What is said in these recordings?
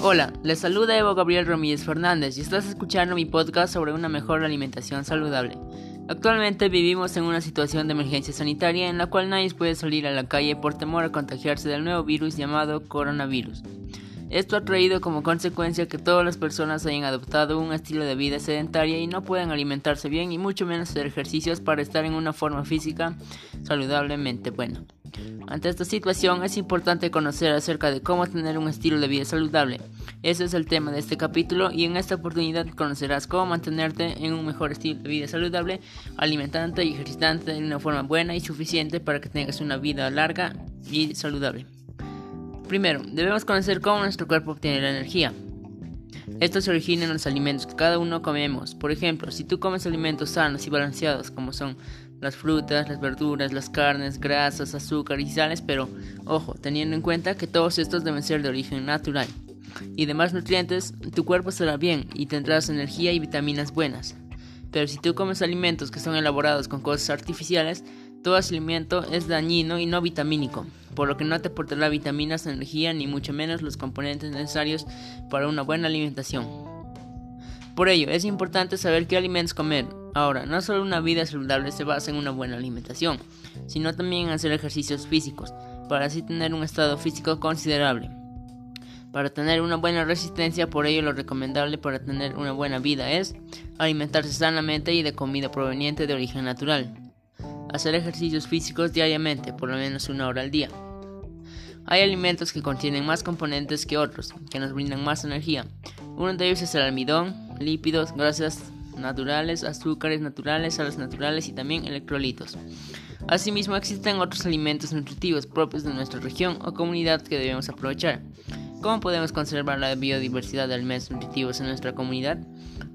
Hola, les saluda Evo Gabriel Ramírez Fernández y estás escuchando mi podcast sobre una mejor alimentación saludable. Actualmente vivimos en una situación de emergencia sanitaria en la cual nadie puede salir a la calle por temor a contagiarse del nuevo virus llamado coronavirus. Esto ha traído como consecuencia que todas las personas hayan adoptado un estilo de vida sedentaria y no puedan alimentarse bien y mucho menos hacer ejercicios para estar en una forma física saludablemente buena. Ante esta situación es importante conocer acerca de cómo tener un estilo de vida saludable. Ese es el tema de este capítulo y en esta oportunidad conocerás cómo mantenerte en un mejor estilo de vida saludable, alimentante y ejercitante de una forma buena y suficiente para que tengas una vida larga y saludable. Primero, debemos conocer cómo nuestro cuerpo obtiene la energía. Esto se origina en los alimentos que cada uno comemos. Por ejemplo, si tú comes alimentos sanos y balanceados como son las frutas, las verduras, las carnes, grasas, azúcar y sales, pero ojo, teniendo en cuenta que todos estos deben ser de origen natural y demás nutrientes, tu cuerpo estará bien y tendrás energía y vitaminas buenas. Pero si tú comes alimentos que son elaborados con cosas artificiales, todo ese alimento es dañino y no vitamínico, por lo que no te aportará vitaminas, energía ni mucho menos los componentes necesarios para una buena alimentación. Por ello, es importante saber qué alimentos comer. Ahora, no solo una vida saludable se basa en una buena alimentación, sino también en hacer ejercicios físicos, para así tener un estado físico considerable. Para tener una buena resistencia, por ello lo recomendable para tener una buena vida es alimentarse sanamente y de comida proveniente de origen natural. Hacer ejercicios físicos diariamente, por lo menos una hora al día. Hay alimentos que contienen más componentes que otros, que nos brindan más energía. Uno de ellos es el almidón, lípidos, grasas naturales, azúcares naturales, sales naturales y también electrolitos. Asimismo existen otros alimentos nutritivos propios de nuestra región o comunidad que debemos aprovechar. ¿Cómo podemos conservar la biodiversidad de alimentos nutritivos en nuestra comunidad?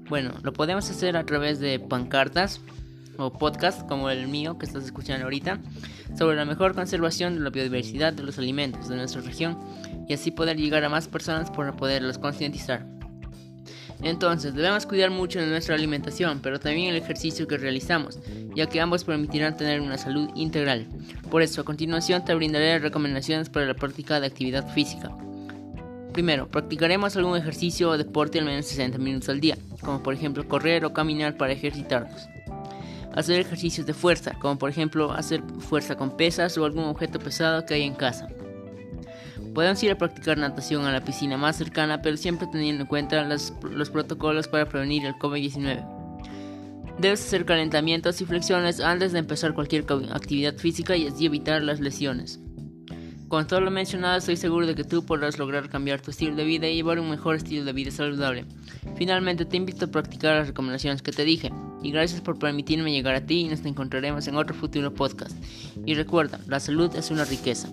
Bueno, lo podemos hacer a través de pancartas o podcasts como el mío que estás escuchando ahorita sobre la mejor conservación de la biodiversidad de los alimentos de nuestra región y así poder llegar a más personas para poderlos concientizar. Entonces, debemos cuidar mucho de nuestra alimentación, pero también el ejercicio que realizamos, ya que ambos permitirán tener una salud integral. Por eso, a continuación te brindaré recomendaciones para la práctica de actividad física. Primero, practicaremos algún ejercicio o deporte al menos 60 minutos al día, como por ejemplo correr o caminar para ejercitarnos hacer ejercicios de fuerza, como por ejemplo hacer fuerza con pesas o algún objeto pesado que hay en casa. Podemos ir a practicar natación a la piscina más cercana, pero siempre teniendo en cuenta los, los protocolos para prevenir el COVID-19. Debes hacer calentamientos y flexiones antes de empezar cualquier actividad física y así evitar las lesiones. Con todo lo mencionado, estoy seguro de que tú podrás lograr cambiar tu estilo de vida y llevar un mejor estilo de vida saludable. Finalmente, te invito a practicar las recomendaciones que te dije. Y gracias por permitirme llegar a ti y nos encontraremos en otro futuro podcast. Y recuerda, la salud es una riqueza.